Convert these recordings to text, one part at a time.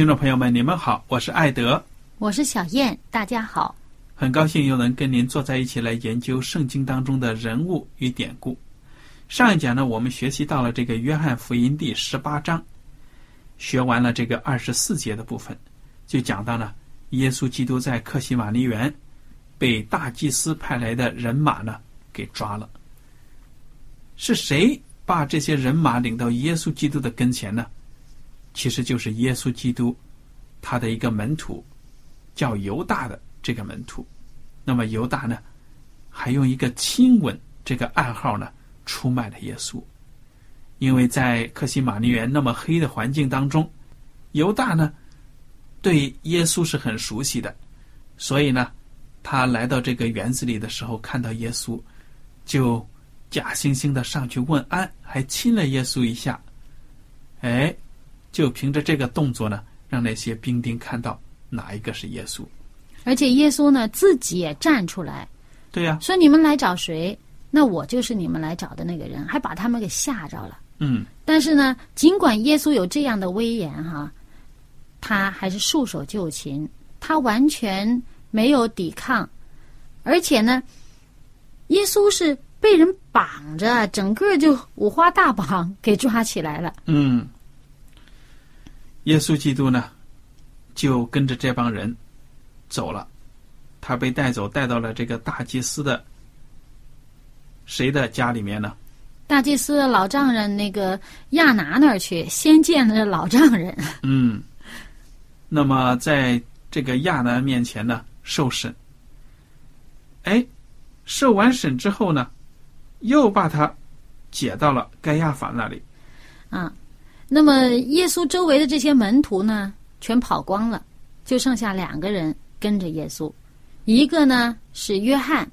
听众朋友们，你们好，我是艾德，我是小燕，大家好。很高兴又能跟您坐在一起来研究圣经当中的人物与典故。上一讲呢，我们学习到了这个约翰福音第十八章，学完了这个二十四节的部分，就讲到了耶稣基督在克西马尼园被大祭司派来的人马呢给抓了。是谁把这些人马领到耶稣基督的跟前呢？其实就是耶稣基督，他的一个门徒，叫犹大的这个门徒。那么犹大呢，还用一个亲吻这个暗号呢，出卖了耶稣。因为在克西马尼园那么黑的环境当中，犹大呢，对耶稣是很熟悉的，所以呢，他来到这个园子里的时候，看到耶稣，就假惺惺的上去问安，还亲了耶稣一下。哎。就凭着这个动作呢，让那些兵丁看到哪一个是耶稣，而且耶稣呢自己也站出来，对呀，说你们来找谁？那我就是你们来找的那个人，还把他们给吓着了。嗯，但是呢，尽管耶稣有这样的威严哈，他还是束手就擒，他完全没有抵抗，而且呢，耶稣是被人绑着，整个就五花大绑给抓起来了。嗯。耶稣基督呢，就跟着这帮人走了。他被带走，带到了这个大祭司的谁的家里面呢？大祭司的老丈人那个亚拿那儿去，先见了老丈人。嗯。那么在这个亚拿面前呢，受审。哎，受完审之后呢，又把他解到了该亚法那里。啊。那么，耶稣周围的这些门徒呢，全跑光了，就剩下两个人跟着耶稣。一个呢是约翰，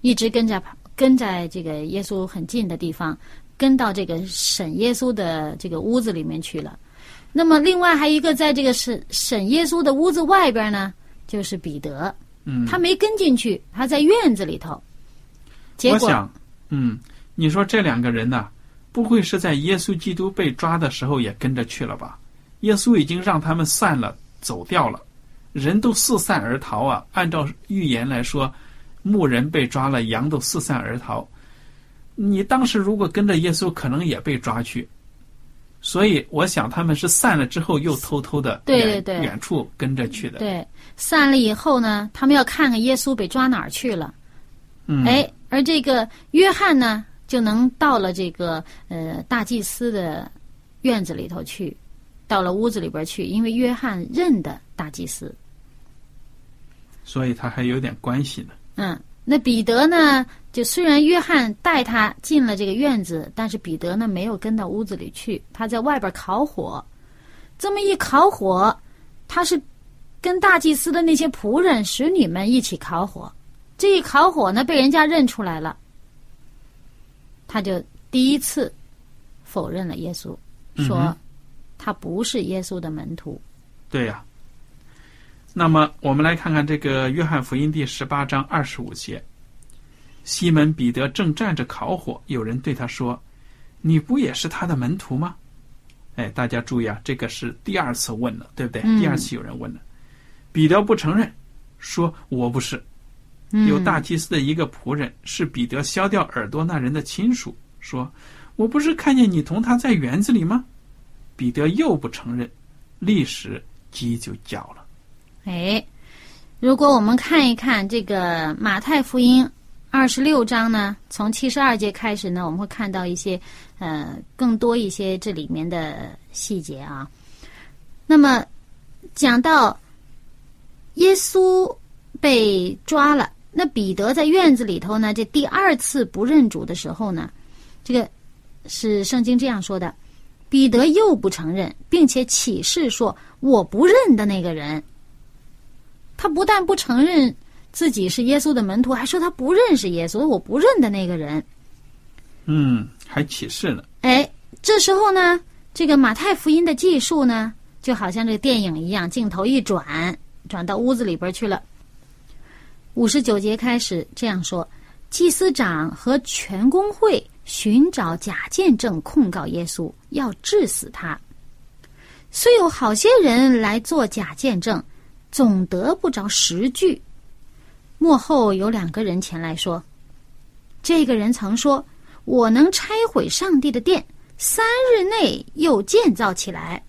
一直跟着跑，跟在这个耶稣很近的地方，跟到这个审耶稣的这个屋子里面去了。那么，另外还一个在这个审审耶稣的屋子外边呢，就是彼得。嗯，他没跟进去，他在院子里头。结果，嗯，你说这两个人呢？不会是在耶稣基督被抓的时候也跟着去了吧？耶稣已经让他们散了，走掉了，人都四散而逃啊！按照预言来说，牧人被抓了，羊都四散而逃。你当时如果跟着耶稣，可能也被抓去。所以我想他们是散了之后又偷偷的对对对远处跟着去的。对，散了以后呢，他们要看看耶稣被抓哪儿去了。嗯，哎，而这个约翰呢？就能到了这个呃大祭司的院子里头去，到了屋子里边去，因为约翰认得大祭司，所以他还有点关系呢。嗯，那彼得呢？就虽然约翰带他进了这个院子，但是彼得呢没有跟到屋子里去，他在外边烤火。这么一烤火，他是跟大祭司的那些仆人、使女们一起烤火。这一烤火呢，被人家认出来了。他就第一次否认了耶稣，说他不是耶稣的门徒。对呀。那么，我们来看看这个《约翰福音》第十八章二十五节。西门彼得正站着烤火，有人对他说：“你不也是他的门徒吗？”哎，大家注意啊，这个是第二次问了，对不对？第二次有人问了，彼得不承认，说：“我不是。”有大祭司的一个仆人是彼得削掉耳朵那人的亲属，说：“我不是看见你同他在园子里吗？”彼得又不承认，立时鸡就叫了。哎，如果我们看一看这个马太福音。二十六章呢，从七十二节开始呢，我们会看到一些呃更多一些这里面的细节啊。那么讲到耶稣被抓了，那彼得在院子里头呢，这第二次不认主的时候呢，这个是圣经这样说的：彼得又不承认，并且起誓说我不认的那个人。他不但不承认。自己是耶稣的门徒，还说他不认识耶稣，我不认的那个人。嗯，还启示了。哎，这时候呢，这个马太福音的记述呢，就好像这个电影一样，镜头一转，转到屋子里边去了。五十九节开始这样说：祭司长和全公会寻找假见证控告耶稣，要治死他。虽有好些人来做假见证，总得不着实据。幕后有两个人前来说：“这个人曾说，我能拆毁上帝的殿，三日内又建造起来。”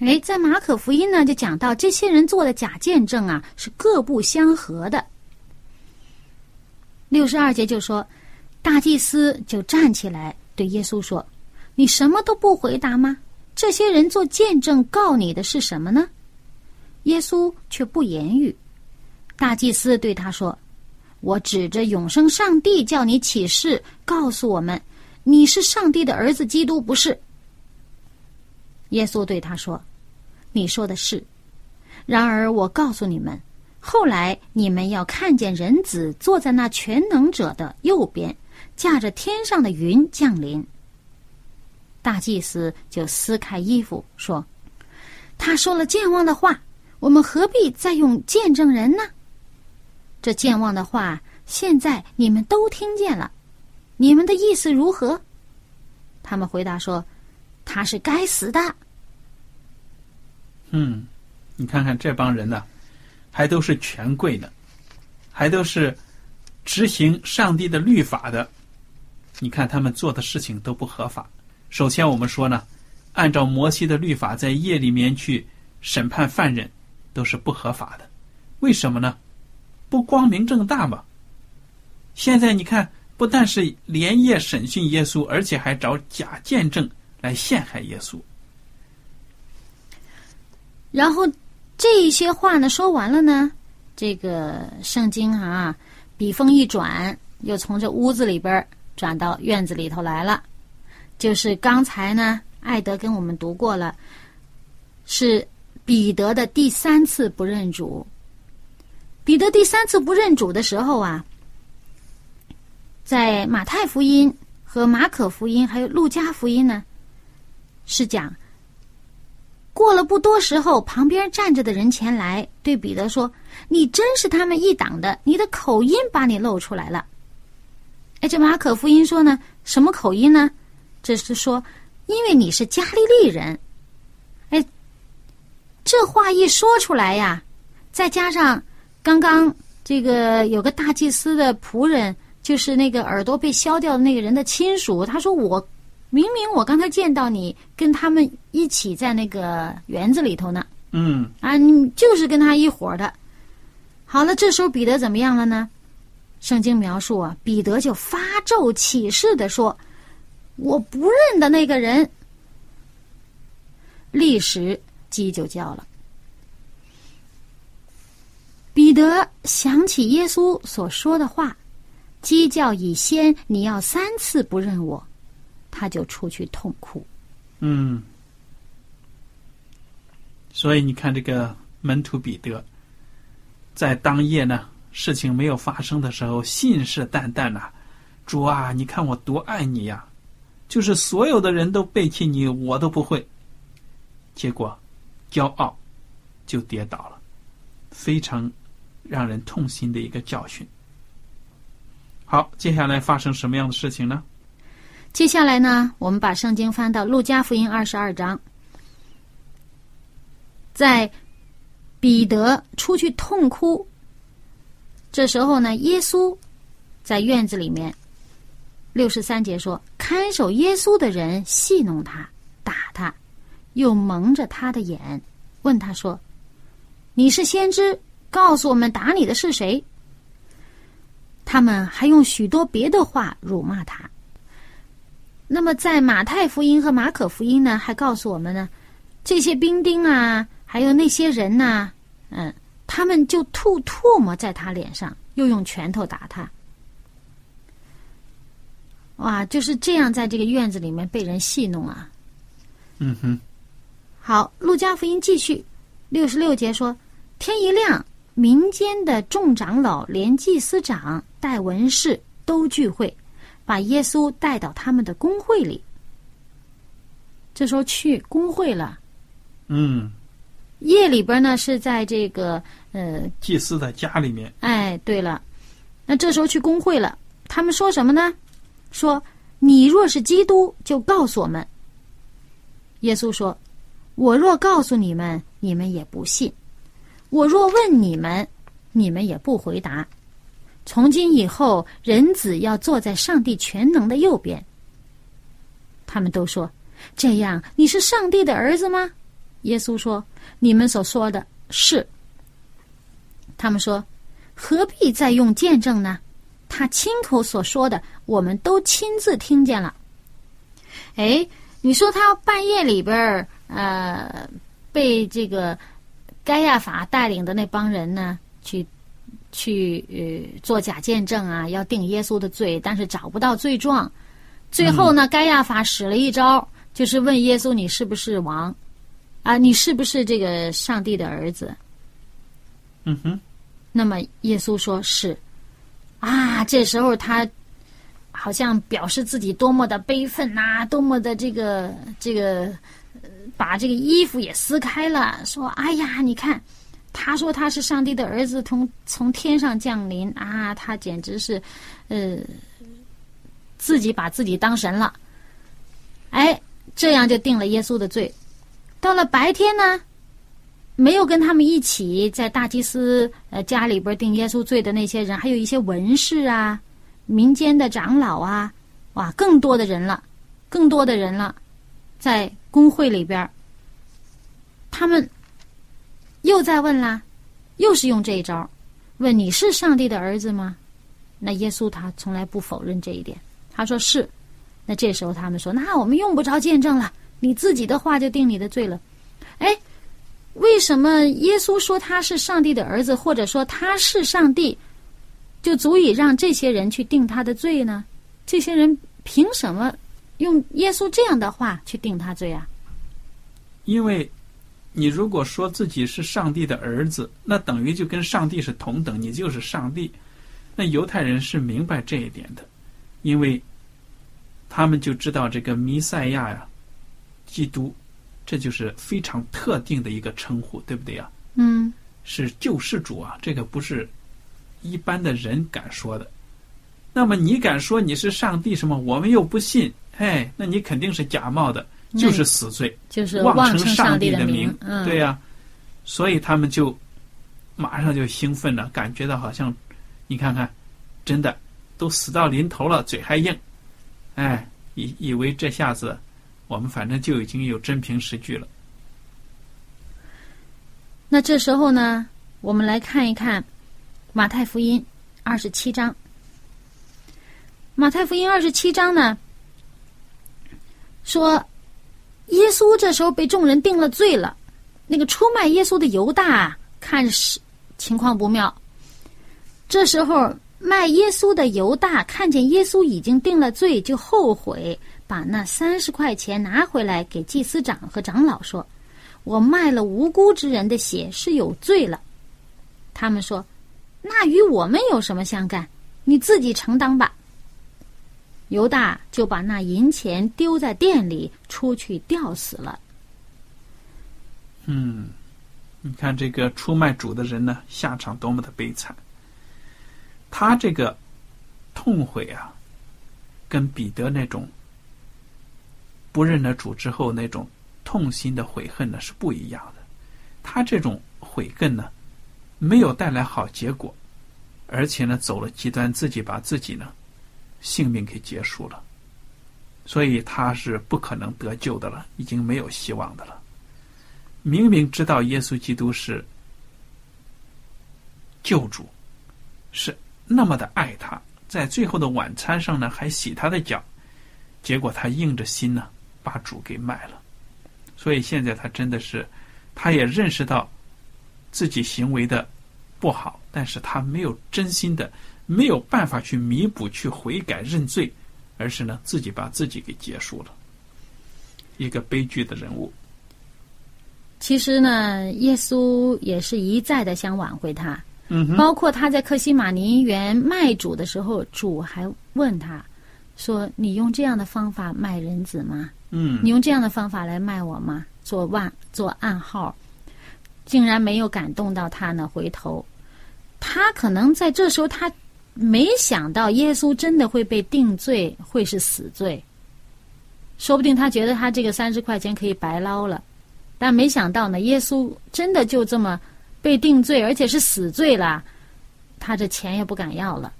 哎，在马可福音呢，就讲到这些人做的假见证啊，是各不相合的。六十二节就说，大祭司就站起来对耶稣说：“你什么都不回答吗？这些人做见证告你的是什么呢？”耶稣却不言语。大祭司对他说：“我指着永生上帝叫你起誓，告诉我们，你是上帝的儿子，基督不是。”耶稣对他说：“你说的是。然而我告诉你们，后来你们要看见人子坐在那全能者的右边，驾着天上的云降临。”大祭司就撕开衣服说：“他说了健忘的话，我们何必再用见证人呢？”这健忘的话，现在你们都听见了，你们的意思如何？他们回答说：“他是该死的。”嗯，你看看这帮人呢，还都是权贵呢，还都是执行上帝的律法的。你看他们做的事情都不合法。首先，我们说呢，按照摩西的律法，在夜里面去审判犯人，都是不合法的。为什么呢？不光明正大嘛！现在你看，不但是连夜审讯耶稣，而且还找假见证来陷害耶稣。然后这一些话呢说完了呢，这个圣经啊，笔锋一转，又从这屋子里边转到院子里头来了。就是刚才呢，艾德跟我们读过了，是彼得的第三次不认主。彼得第三次不认主的时候啊，在马太福音和马可福音还有路加福音呢，是讲过了不多时候，旁边站着的人前来对彼得说：“你真是他们一党的，你的口音把你露出来了。”哎，这马可福音说呢，什么口音呢？这是说，因为你是加利利人。哎，这话一说出来呀，再加上。刚刚这个有个大祭司的仆人，就是那个耳朵被削掉的那个人的亲属。他说：“我明明我刚才见到你跟他们一起在那个园子里头呢。”嗯啊，你就是跟他一伙的。好了，这时候彼得怎么样了呢？圣经描述啊，彼得就发咒起誓的说：“我不认得那个人。”立时鸡就叫了。彼得想起耶稣所说的话：“鸡叫以先，你要三次不认我。”他就出去痛哭。嗯，所以你看，这个门徒彼得在当夜呢，事情没有发生的时候，信誓旦旦呐：“主啊，你看我多爱你呀！就是所有的人都背弃你，我都不会。”结果骄傲就跌倒了，非常让人痛心的一个教训。好，接下来发生什么样的事情呢？接下来呢，我们把圣经翻到路加福音二十二章，在彼得出去痛哭，这时候呢，耶稣在院子里面。六十三节说，看守耶稣的人戏弄他，打他，又蒙着他的眼，问他说：“你是先知，告诉我们打你的是谁？”他们还用许多别的话辱骂他。那么，在马太福音和马可福音呢，还告诉我们呢，这些兵丁啊，还有那些人呐，嗯，他们就吐唾沫在他脸上，又用拳头打他。哇，就是这样，在这个院子里面被人戏弄啊。嗯哼。好，路加福音继续，六十六节说：天一亮，民间的众长老连祭司长带文士都聚会，把耶稣带到他们的工会里。这时候去工会了。嗯。夜里边呢，是在这个呃祭司的家里面。哎，对了，那这时候去工会了，他们说什么呢？说：“你若是基督，就告诉我们。”耶稣说：“我若告诉你们，你们也不信；我若问你们，你们也不回答。从今以后，人子要坐在上帝全能的右边。”他们都说：“这样，你是上帝的儿子吗？”耶稣说：“你们所说的是。”他们说：“何必再用见证呢？”他亲口所说的，我们都亲自听见了。哎，你说他半夜里边儿，呃，被这个该亚法带领的那帮人呢，去去呃做假见证啊，要定耶稣的罪，但是找不到罪状。最后呢，该亚法使了一招，就是问耶稣：“你是不是王？啊，你是不是这个上帝的儿子？”嗯哼。那么耶稣说是。啊，这时候他好像表示自己多么的悲愤呐，多么的这个这个，把这个衣服也撕开了，说：“哎呀，你看，他说他是上帝的儿子，从从天上降临啊，他简直是，呃，自己把自己当神了。”哎，这样就定了耶稣的罪。到了白天呢？没有跟他们一起在大祭司呃家里边定耶稣罪的那些人，还有一些文士啊、民间的长老啊，哇，更多的人了，更多的人了，在公会里边，他们又在问啦，又是用这一招，问你是上帝的儿子吗？那耶稣他从来不否认这一点，他说是。那这时候他们说，那我们用不着见证了，你自己的话就定你的罪了，哎。为什么耶稣说他是上帝的儿子，或者说他是上帝，就足以让这些人去定他的罪呢？这些人凭什么用耶稣这样的话去定他罪啊？因为，你如果说自己是上帝的儿子，那等于就跟上帝是同等，你就是上帝。那犹太人是明白这一点的，因为他们就知道这个弥赛亚呀，基督。这就是非常特定的一个称呼，对不对呀？嗯，是救世主啊，这个不是一般的人敢说的。那么你敢说你是上帝什么？我们又不信，哎，那你肯定是假冒的，就是死罪，就是妄称上帝的名，对呀。所以他们就马上就兴奋了，感觉到好像你看看，真的都死到临头了，嘴还硬，哎，以以为这下子。我们反正就已经有真凭实据了。那这时候呢，我们来看一看马太福音二十七章。马太福音二十七章呢，说耶稣这时候被众人定了罪了。那个出卖耶稣的犹大看是情况不妙。这时候卖耶稣的犹大看见耶稣已经定了罪，就后悔。把那三十块钱拿回来给祭司长和长老说：“我卖了无辜之人的血是有罪了。”他们说：“那与我们有什么相干？你自己承担吧。”犹大就把那银钱丢在店里，出去吊死了。嗯，你看这个出卖主的人呢，下场多么的悲惨。他这个痛悔啊，跟彼得那种不认了主之后那种痛心的悔恨呢是不一样的。他这种悔恨呢，没有带来好结果，而且呢，走了极端，自己把自己呢性命给结束了，所以他是不可能得救的了，已经没有希望的了。明明知道耶稣基督是救主，是那么的爱他，在最后的晚餐上呢，还洗他的脚，结果他硬着心呢，把主给卖了。所以现在他真的是。他也认识到自己行为的不好，但是他没有真心的，没有办法去弥补、去悔改、认罪，而是呢自己把自己给结束了，一个悲剧的人物。其实呢，耶稣也是一再的想挽回他，嗯，包括他在克西马尼园卖主的时候，主还问他说：“你用这样的方法卖人子吗？嗯，你用这样的方法来卖我吗？”做万做暗号，竟然没有感动到他呢。回头，他可能在这时候，他没想到耶稣真的会被定罪，会是死罪。说不定他觉得他这个三十块钱可以白捞了，但没想到呢，耶稣真的就这么被定罪，而且是死罪了。他这钱也不敢要了。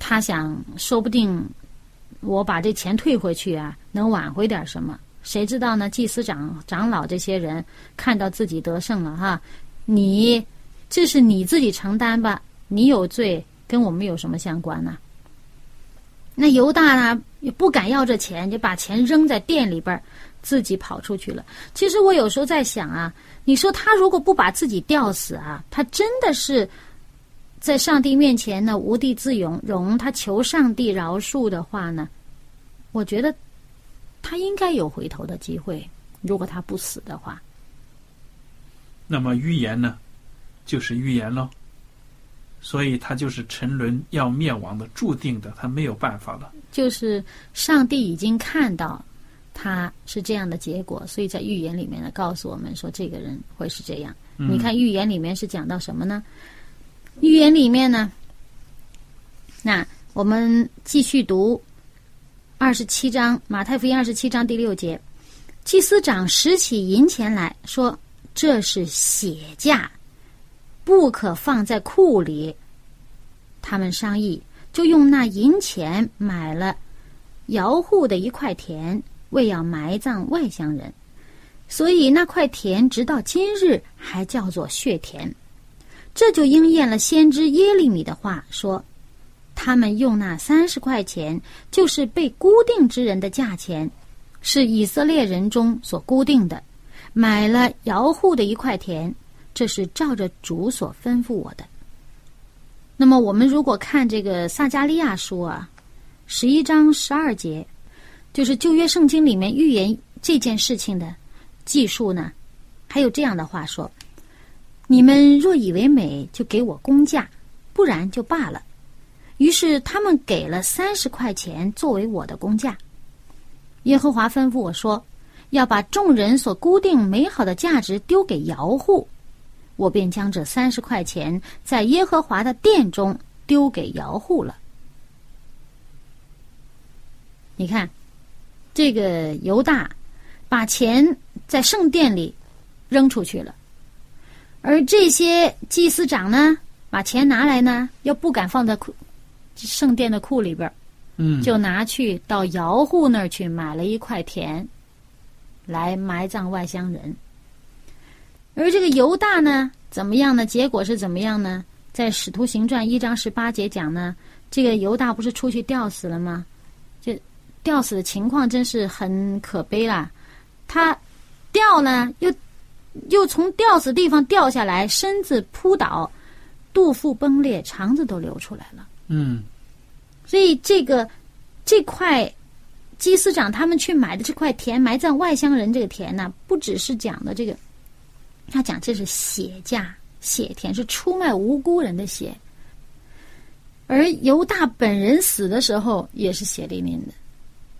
他想，说不定我把这钱退回去啊，能挽回点什么。谁知道呢？祭司长、长老这些人看到自己得胜了哈，你这是你自己承担吧？你有罪，跟我们有什么相关呢？那犹大呢，也不敢要这钱，就把钱扔在店里边，自己跑出去了。其实我有时候在想啊，你说他如果不把自己吊死啊，他真的是在上帝面前呢无地自容，容他求上帝饶恕的话呢，我觉得。他应该有回头的机会，如果他不死的话。那么预言呢，就是预言喽。所以他就是沉沦要灭亡的注定的，他没有办法了。就是上帝已经看到他是这样的结果，所以在预言里面呢，告诉我们说这个人会是这样。你看预言里面是讲到什么呢？预言里面呢，那我们继续读。二十七章，马太福音二十七章第六节，祭司长拾起银钱来说：“这是血价，不可放在库里。”他们商议，就用那银钱买了姚户的一块田，为要埋葬外乡人，所以那块田直到今日还叫做血田。这就应验了先知耶利米的话说。他们用那三十块钱，就是被固定之人的价钱，是以色列人中所固定的，买了姚户的一块田，这是照着主所吩咐我的。那么，我们如果看这个撒加利亚书啊，十一章十二节，就是旧约圣经里面预言这件事情的记述呢，还有这样的话说：“你们若以为美，就给我工价；不然就罢了。”于是他们给了三十块钱作为我的工价。耶和华吩咐我说：“要把众人所固定美好的价值丢给摇户。”我便将这三十块钱在耶和华的殿中丢给姚户了。你看，这个犹大把钱在圣殿里扔出去了，而这些祭司长呢，把钱拿来呢，又不敢放在库。圣殿的库里边嗯，就拿去到姚户那儿去买了一块田，来埋葬外乡人。而这个犹大呢，怎么样呢？结果是怎么样呢？在《使徒行传》一章十八节讲呢，这个犹大不是出去吊死了吗？这吊死的情况真是很可悲啦！他吊呢，又又从吊死地方掉下来，身子扑倒，肚腹崩裂，肠子都流出来了。嗯，所以这个这块祭司长他们去买的这块田埋葬外乡人这个田呢，不只是讲的这个，他讲这是血价血田，是出卖无辜人的血。而犹大本人死的时候也是血淋淋的。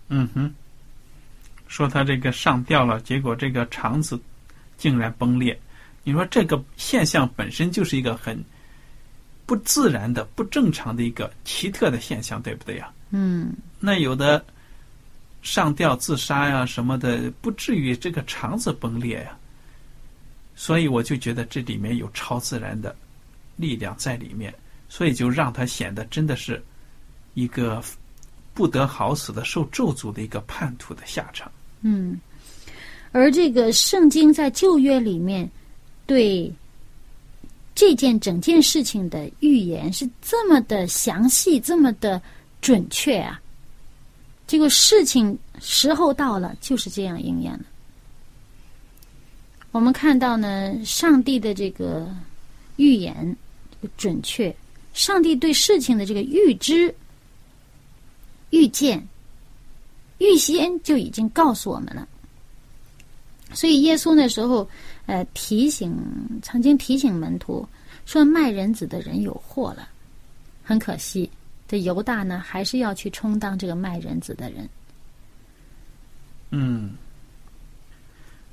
嗯哼，说他这个上吊了，结果这个肠子竟然崩裂。你说这个现象本身就是一个很不自然的、不正常的一个奇特的现象，对不对呀？嗯那有的上吊自杀呀什么的，不至于这个肠子崩裂呀。所以我就觉得这里面有超自然的力量在里面，所以就让他显得真的是一个不得好死的受咒诅的一个叛徒的下场。嗯，而这个圣经在旧约里面对这件整件事情的预言是这么的详细，这么的准确啊！这个事情时候到了，就是这样应验了。我们看到呢，上帝的这个预言这个准确，上帝对事情的这个预知、预见、预先就已经告诉我们了。所以耶稣那时候，呃，提醒曾经提醒门徒说，卖人子的人有祸了。很可惜，这犹大呢，还是要去充当这个卖人子的人。嗯，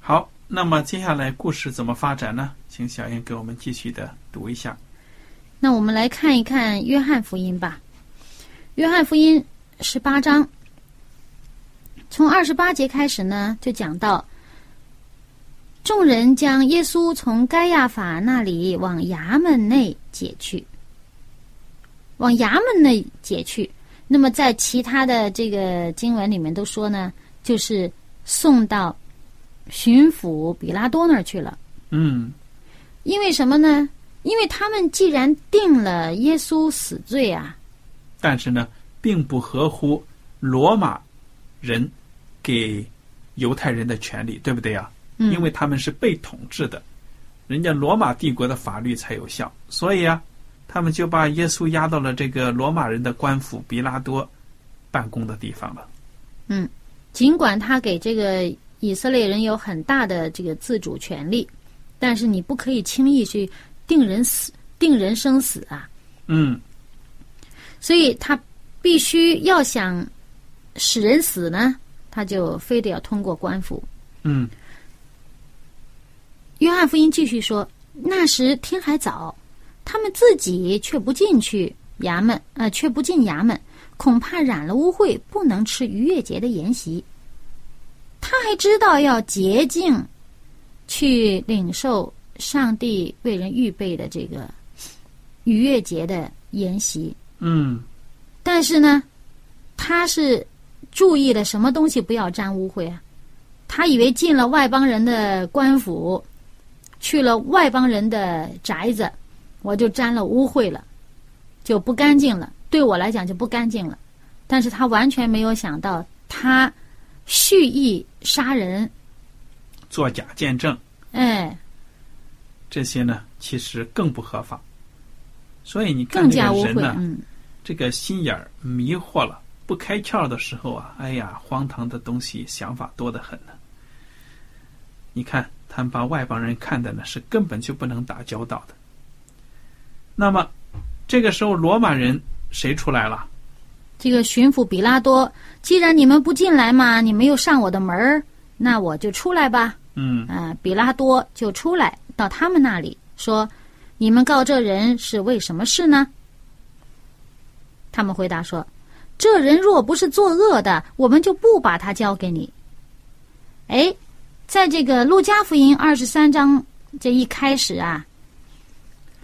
好，那么接下来故事怎么发展呢？请小燕给我们继续的读一下。那我们来看一看约翰福音吧。约翰福音十八章，从二十八节开始呢，就讲到众人将耶稣从该亚法那里往衙门内解去，往衙门内解去。那么在其他的这个经文里面都说呢，就是送到巡抚比拉多那儿去了。嗯因为什么呢？因为他们既然定了耶稣死罪啊，但是呢，并不合乎罗马人给犹太人的权利，对不对呀？嗯因为他们是被统治的，人家罗马帝国的法律才有效，所以啊，他们就把耶稣押到了这个罗马人的官府比拉多办公的地方了。嗯尽管他给这个以色列人有很大的这个自主权利，但是你不可以轻易去定人死、定人生死啊。嗯所以他必须要想使人死呢，他就非得要通过官府。嗯约翰福音继续说：“那时天还早，他们自己却不进去衙门，呃，却不进衙门，恐怕染了污秽，不能吃逾越节的筵席。他还知道要洁净，去领受上帝为人预备的这个逾越节的筵席。嗯但是呢，他是注意了什么东西不要沾污秽啊？他以为进了外邦人的官府，去了外邦人的宅子，我就沾了污秽了，就不干净了。对我来讲就不干净了。但是他完全没有想到，他蓄意杀人，作假见证哎，这些呢，其实更不合法。所以你看这。个人呢，嗯，这个心眼儿迷惑了，不开窍的时候啊，哎呀，荒唐的东西想法多得很呢。你看，他们把外邦人看的呢是根本就不能打交道的。那么，这个时候罗马人谁出来了？这个巡抚比拉多，既然你们不进来嘛，你们又上我的门儿，那我就出来吧。嗯啊，比拉多就出来到他们那里说：“你们告这人是为什么事呢？”他们回答说：“这人若不是作恶的，我们就不把他交给你。”哎，在这个路加福音二十三章这一开始啊，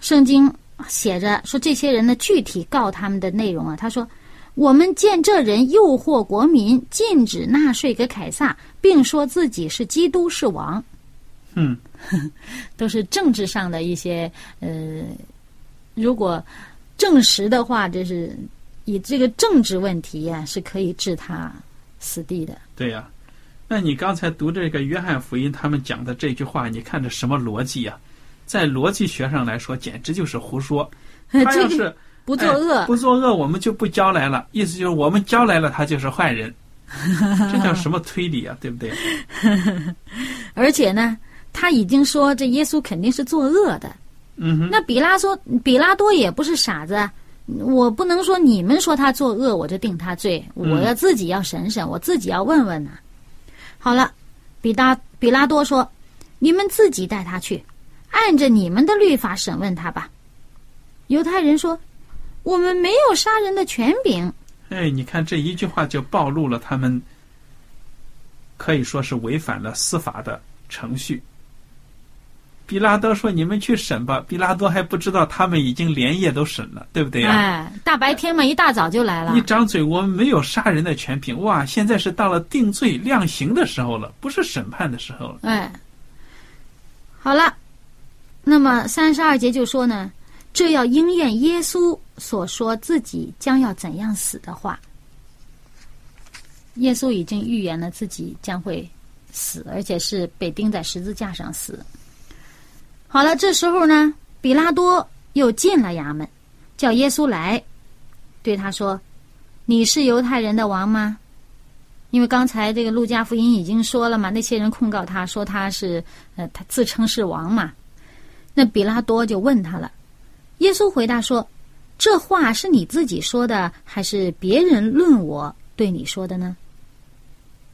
圣经写着说这些人的具体告他们的内容啊，他说。我们见这人诱惑国民，禁止纳税给凯撒，并说自己是基督是王，嗯，都是政治上的一些呃，如果证实的话，这是以这个政治问题呀、是可以置他死地的。对呀、那你刚才读这个约翰福音，他们讲的这句话，你看这什么逻辑呀、在逻辑学上来说，简直就是胡说。他要这个是不作恶，哎不作恶，我们就不交来了。意思就是我们交来了，他就是坏人。这叫什么推理啊？对不对？而且呢，他已经说这耶稣肯定是作恶的。嗯哼，那比拉说，比拉多也不是傻子啊，我不能说你们说他作恶，我就定他罪，嗯我要自己要审审，我自己要问问呐、好了，比达比拉多说，你们自己带他去，按着你们的律法审问他吧。犹太人说：“我们没有杀人的权柄。”哎，你看这一句话就暴露了他们可以说是违反了司法的程序。比拉多说：“你们去审吧。”比拉多还不知道他们已经连夜都审了，对不对呀？哎，大白天嘛，一大早就来了。一张嘴，我们没有杀人的权柄。哇，现在是到了定罪量刑的时候了，不是审判的时候了。哎，好了，那么三十二节就说呢，这要应验耶稣所说自己将要怎样死的话。耶稣已经预言了自己将会死，而且是被钉在十字架上死。好了，这时候呢，比拉多又进了衙门，叫耶稣来，对他说：“你是犹太人的王吗？”因为刚才这个路加福音已经说了嘛，那些人控告他说他是呃，他自称是王嘛。那比拉多就问他了，耶稣回答说：“这话是你自己说的，还是别人论我对你说的呢？”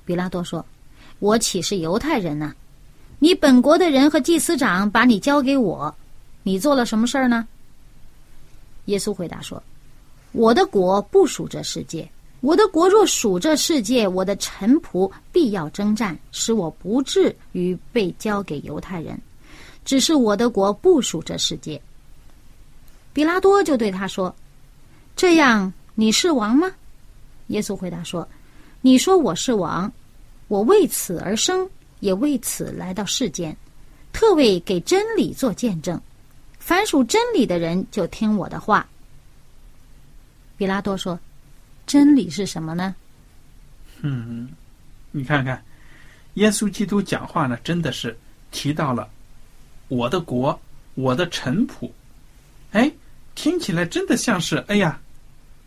比拉多说：“我岂是犹太人呢？”你本国的人和祭司长把你交给我，你做了什么事儿呢？耶稣回答说：“我的国不属这世界。我的国若属这世界，我的臣仆必要征战，使我不至于被交给犹太人。只是我的国不属这世界。”比拉多就对他说：“这样你是王吗？”耶稣回答说：“你说我是王，我为此而生。”也为此来到世间，特为给真理做见证。凡属真理的人就听我的话。比拉多说：“真理是什么呢？”嗯，你看看，耶稣基督讲话呢，真的是提到了我的国，我的臣仆。哎，听起来真的像是哎呀，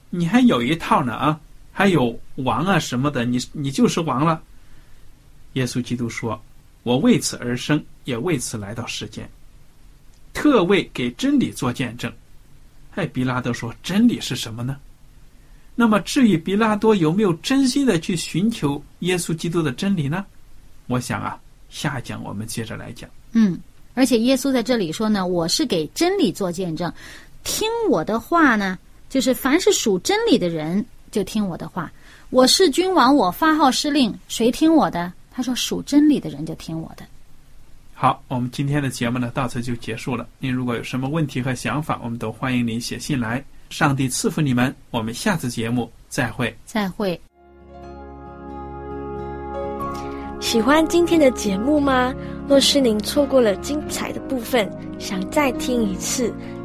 你还有一套呢啊，还有王啊什么的，你你就是王了。耶稣基督说：“我为此而生，也为此来到世间，特为给真理做见证。”哎，比拉多说：“真理是什么呢？”那么，至于比拉多有没有真心的去寻求耶稣基督的真理呢？我想啊，下一讲我们接着来讲。嗯，而且耶稣在这里说呢：“我是给真理做见证，听我的话呢，就是凡是属真理的人就听我的话。我是君王，我发号施令，谁听我的？”他说：“属真理的人就听我的。”好，我们今天的节目呢到此就结束了。您如果有什么问题和想法，我们都欢迎您写信来。上帝赐福你们，我们下次节目再会。再会。喜欢今天的节目吗？若是您错过了精彩的部分，想再听一次，